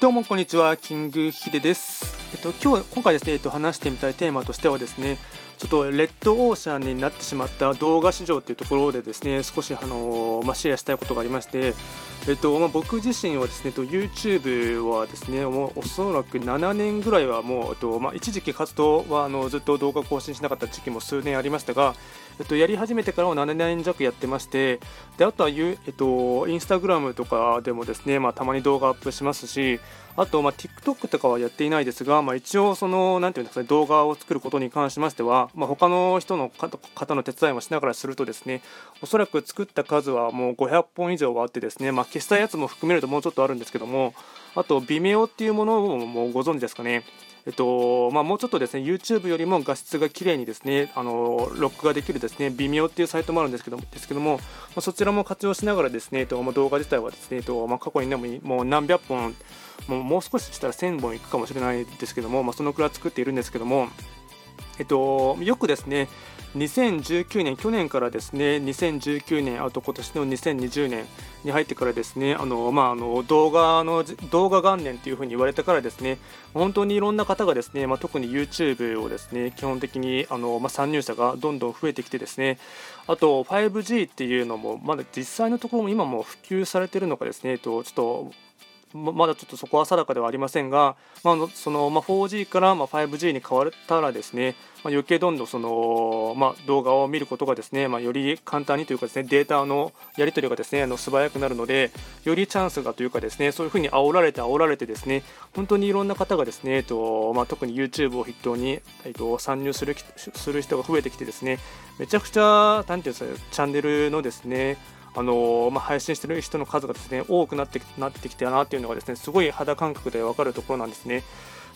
どうもこんにちは、キングヒデです。えっと今日今回ですね、えっと話してみたいテーマとしてはですね、ちょっとレッドオーシャンになってしまった動画市場というところでですね、少しあのまあ、シェアしたいことがありまして、えっとまあ、僕自身はですね、YouTube はですね、もうおそらく7年ぐらいはもう、えっとまあ、一時期活動はあのずっと動画更新しなかった時期も数年ありましたが、えっと、やり始めてからは7年弱やってまして、であとは、えっと、インスタグラムとかでもですね、まあ、たまに動画アップしますし、あと、まあ、TikTok とかはやっていないですが、まあ、一応、その、なんていうんですかね、動画を作ることに関しましては、まあ、他の人の方の手伝いをしながらするとですね、おそらく作った数はもう500本以上はあってですね、まあ、消したやつも含めるともうちょっとあるんですけども、あと、微妙っていうものをもうご存知ですかね。えっとまあ、もうちょっとですね YouTube よりも画質が綺麗にですねあの録画できるですね微妙っていうサイトもあるんですけどですけども、まあ、そちらも活用しながらですね、えっとまあ、動画自体はですね、えっとまあ、過去にでももう何百本もうもう少ししたら1000本いくかもしれないですけども、まあ、そのくらい作っているんですけども、えっと、よくですね2019年、去年からですね2019年、あと今年の2020年に入ってからですねあの、まあ、あの動画の動画元年というふうに言われてからですね本当にいろんな方がですね、まあ、特に YouTube をですね基本的にあの、まあ、参入者がどんどん増えてきてですねあと 5G っていうのもまだ実際のところも今も普及されているのかですねとちょっとまだちょっとそこは定かではありませんが、まあ、そのま、4G からま 5G に変わったらですね、まあ、余計どんどんその、まあ、動画を見ることがですね、まあ、より簡単にというかですねデータのやり取りがですねあの素早くなるのでよりチャンスがというかですねそういうふうに煽られて煽られてですね本当にいろんな方がですね、えっとまあ、特に YouTube を筆頭に、えっと、参入するする人が増えてきてですねめちゃくちゃなんていうんですかチャンネルのですねあのまあ、配信してる人の数がですね多くなってなってきたなっていうのがですねすごい肌感覚で分かるところなんですね。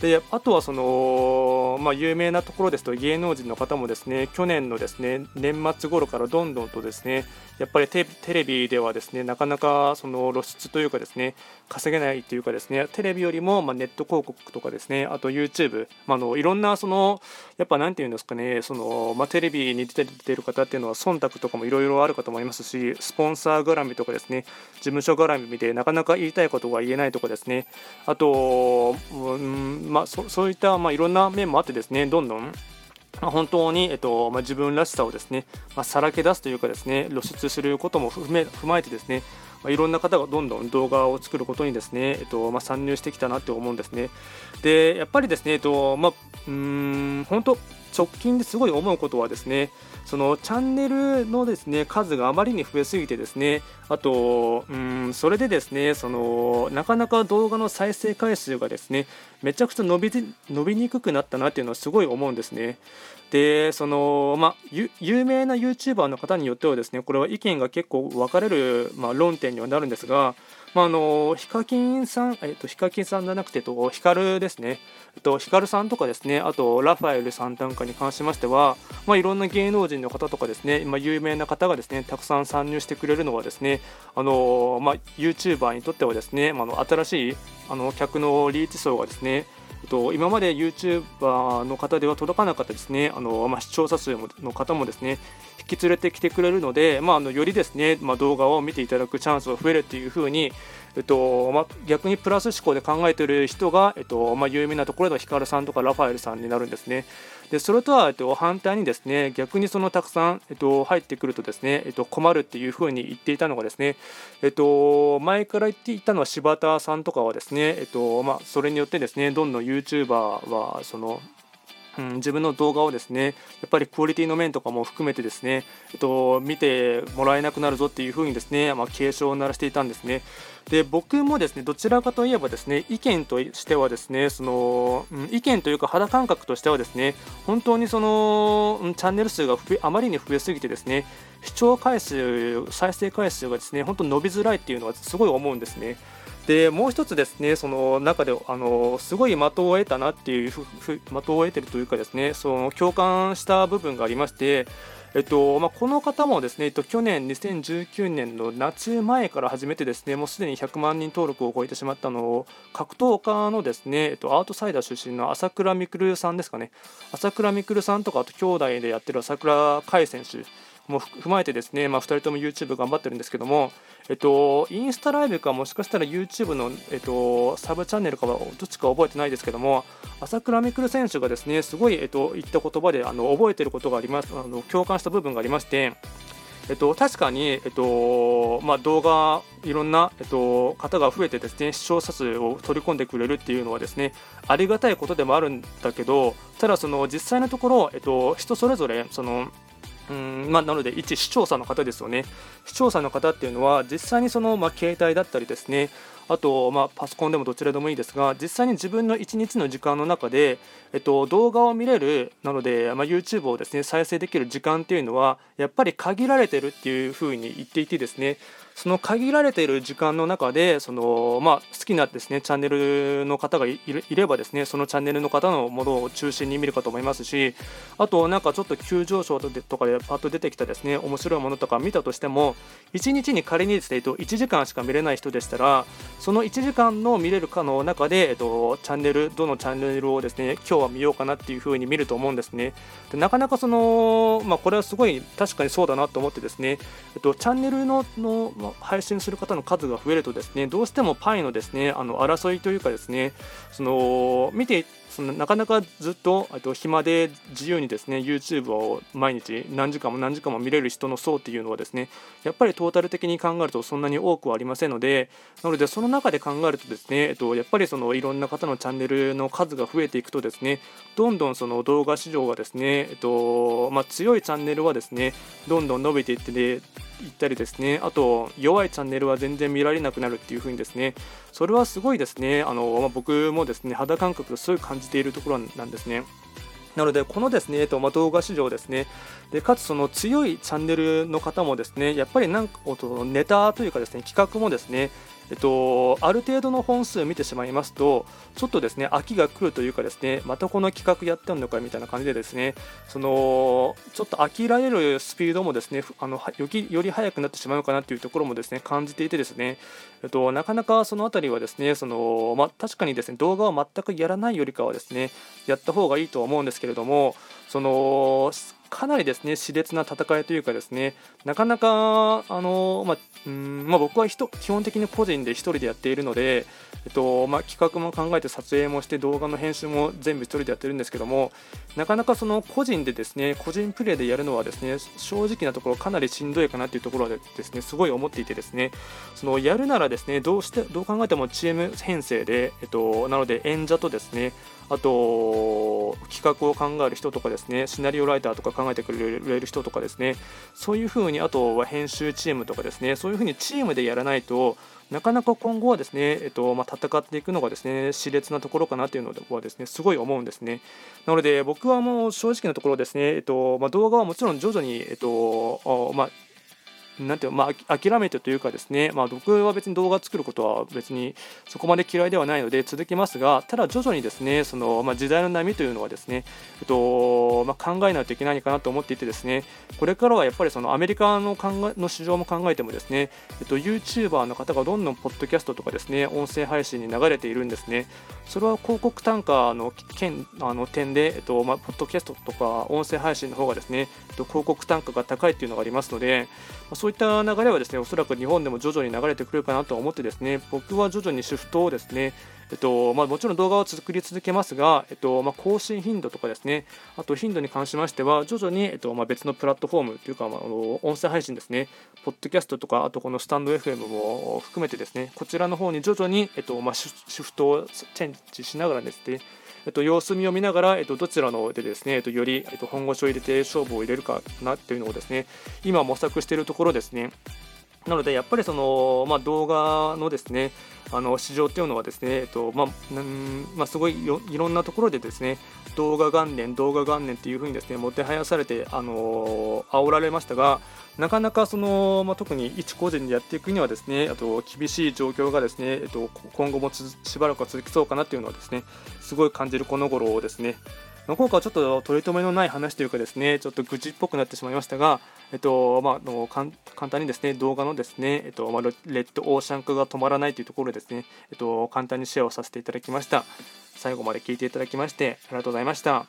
であとはその、まあ、有名なところですと芸能人の方もですね去年のですね年末頃からどんどんとですねやっぱりテレビではですねなかなかその露出というかですね稼げないというかですねテレビよりもまネット広告とかですねあと YouTube、まあ、のいろんなそのやっぱ何て言うんですかねその、まあ、テレビに出てる方っていうのは忖度とかもいろいろあるかと思いますしスポンサー絡みとかですね事務所絡みでなかなか言いたいことが言えないとかですねあと、うんまあ、そういったまあいろんな面もあってですねどんどんまあ、本当に、えっとまあ、自分らしさをですね、まあ、さらけ出すというかですね露出することも踏め踏まえてですね、まあ、いろんな方がどんどん動画を作ることにですね、えっとまあ、参入してきたなって思うんですね。でやっぱりですね、えっとまあ、うん本当直近ですごい思うことはですねそのチャンネルのですね数があまりに増えすぎてですねあとうんそれでですねそのなかなか動画の再生回数がですねめちゃくちゃ伸び伸びにくくなったなっていうのはすごい思うんですね。でそのまあ、有名な YouTuber の方によってはですねこれは意見が結構分かれる、まあ、論点にはなるんですがまあ、あのヒカキンさん、えっと、ヒカキンさんじゃなくて、と、ヒカルですね、と、ヒカルさんとかですね、あと、ラファエルさんなんかに関しましては、まあ、いろんな芸能人の方とかですね、今、有名な方がですね、たくさん参入してくれるのはですね、あのまあ、YouTuber にとってはですね、まあ、の新しいあの客のリーチ層がですね、と今まで YouTuber の方では届かなかったですね。あの、まあ、視聴者数の方もですね引き連れてきてくれるので、まあ、あのよりですね、まあ、動画を見ていただくチャンスが増えるというふうに、えっとまあ、逆にプラス思考で考えている人が、えっとまあ、有名なところではヒカルさんとかラファエルさんになるんですね。でそれとは、えっと、反対にですね逆にそのたくさん、えっと、入ってくるとですね、えっと、困るっていうふうに言っていたのがですね、えっと、前から言っていたのは柴田さんとかはですね、えっとまあ、それによってですねどんどん YouTuber はそのうん、自分の動画をですねやっぱりクオリティの面とかも含めてですね、えっと、見てもらえなくなるぞっていうふうにですね、まあ、警鐘を鳴らしていたんですね。で僕もですねどちらかといえばですね意見としてはですねその、うん、意見というか肌感覚としてはですね本当にその、うん、チャンネル数があまりに増えすぎてですね視聴回数再生回数がですね本当伸びづらいっていうのはすごい思うんですね。でもう一つですねその中であのすごい的を得たなっていう的を得てるというかですねその共感した部分がありましてえっとまあ、この方もですね、えっと、去年2019年の夏前から始めてですねもうすでに100万人登録を超えてしまったのを格闘家のですね、えっと、アートサイダー出身の朝倉未来さんですかね。朝倉未来さんとかあと兄弟でやってる朝倉海選手も踏まえてですね、まあ、2人とも YouTube 頑張ってるんですけども、えっと、インスタライブかもしかしたら YouTube の、えっと、サブチャンネルかはどっちか覚えてないですけども朝倉未来選手がですねすごい、えっと、言った言葉であの覚えてることがあります。あの共感した部分がありましてえっと、確かに、えっとまあ、動画、いろんな、えっと、方が増えてですね視聴者数を取り込んでくれるっていうのはですねありがたいことでもあるんだけどただその実際のところ、えっと、人それぞれそのうんまあ、なので一視聴者の方ですよね。視聴者の方っていうのは実際にその、まあ、携帯だったりですね。あと、まあ、パソコンでもどちらでもいいですが実際に自分の1日の時間の中で、えっと、動画を見れるなので、まあ、YouTube をですね再生できる時間っていうのはやっぱり限られてるっていうふうに言っていてですね。その限られている時間の中でその、まあ、好きなですねチャンネルの方がいればですねそのチャンネルの方のものを中心に見るかと思いますしあとなんかちょっと急上昇とかでパッと出てきたですね面白いものとか見たとしても1日に仮にですね1時間しか見れない人でしたらその1時間の見れるかの中で、えっと、チャンネルどのチャンネルをですね今日は見ようかなっていう風に見ると思うんですね。でなかなかその、まあ、これはすごい確かにそうだなと思ってですね、えっと、チャンネルのの配信する方の数が増えるとですねどうしてもパイのですねあの争いというかですねその見てそのなかなかずっとと暇で自由にですね YouTube を毎日何時間も何時間も見れる人の層っていうのはですねやっぱりトータル的に考えるとそんなに多くはありませんのでなのでその中で考えるとですね、えっと、やっぱりそのいろんな方のチャンネルの数が増えていくとですねどんどんその動画市場がですね、えっとまあ、強いチャンネルはですねどんどん伸びていってで行ったりですね。あと弱いチャンネルは全然見られなくなるっていう風にですね。それはすごいですね。あの、まあ、僕もですね肌感覚すごい感じているところなんですね。なので、このですね、えっとま、動画市場ですね、でかつその強いチャンネルの方もですね、やっぱりなんかネタというかですね、企画もですね、えっと、ある程度の本数見てしまいますと、ちょっとですね、飽きが来るというかですね、またこの企画やってんのかみたいな感じでですね、その、ちょっと飽きられるスピードもですね、あのよりより速くなってしまうかなというところもですね、感じていてですね、えっと、なかなかそのあたりはですね、その、ま確かにですね、動画を全くやらないよりかはですね、やった方がいいと思うんですけれども、その、かなりですね熾烈な戦いというかですねなかなかあの、まあうんまあ、僕は基本的に個人で1人でやっているので、えっとまあ、企画も考えて撮影もして動画の編集も全部1人でやってるんですけどもなかなかその個人でですね個人プレーでやるのはですね正直なところかなりしんどいかなというところでですねすごい思っていてですねそのやるならですねどうしてどう考えてもチーム編成で、えっと、なので演者とですねあと企画を考える人とかですねシナリオライターとか考えてくれる人とかですねそういうふうにあとは編集チームとかですねそういうふうにチームでやらないとなかなか今後はですね、えっとまあ、戦っていくのがですね熾烈なところかなというのはですねすごい思うんですね。なので僕はもう正直なところですね、えっとまあ、動画はもちろん徐々に、えっとまあ、なんていうまあ、諦めてというかですね、まあ、僕は別に動画作ることは別にそこまで嫌いではないので続きますが、ただ徐々にですね、そのまあ、時代の波というのはですね、えっとまあ、考えないといけないかなと思っていてですね、これからはやっぱりそのアメリカの考えの市場も考えてもですね、えっと、YouTuber の方がどんどんポッドキャストとかですね、音声配信に流れているんですね。それは広告単価の件あの点で、えっとまあ、ポッドキャストとか音声配信の方がですね、えっと、広告単価が高いというのがありますので、まあ、そうういった流れはですねおそらく日本でも徐々に流れてくるかなと思ってですね僕は徐々にシフトをですねえっとまあ、もちろん動画を作り続けますが、えっとまあ、更新頻度とかですね、あと頻度に関しましては、徐々に、えっとまあ、別のプラットフォームというか、まあ、音声配信ですね、ポッドキャストとか、あとこのスタンド FM も含めてですね、こちらの方に徐々に、えっとまあ、シフトをチェンジしながらですね、えっと、様子見を見ながら、えっと、どちらのでですね、えっと、より、えっと、本腰を入れて勝負を入れるかなっていうのをですね、今模索しているところですね。なので、やっぱりその、まあ、動画のですね、あの市場っていうのはですね、えっとまあんまあ、すごいいろんなところでですね動画元年、動画元年っていうふうにですねもてはやされて、あのー、煽られましたが、なかなかその、まあ、特に一個人でやっていくにはですねあと厳しい状況がですね、えっと、今後もしばらくは続きそうかなっていうのはですねすごい感じるこの頃ですね。の効果はちょっと取り留めのない話というかですねちょっと愚痴っぽくなってしまいましたが、えっとまあ、の簡単にですね動画のですね、えっとまあ、レッドオーシャン化が止まらないというところですね、えっと、簡単にシェアをさせていただきました最後まで聞いていただきましてありがとうございました。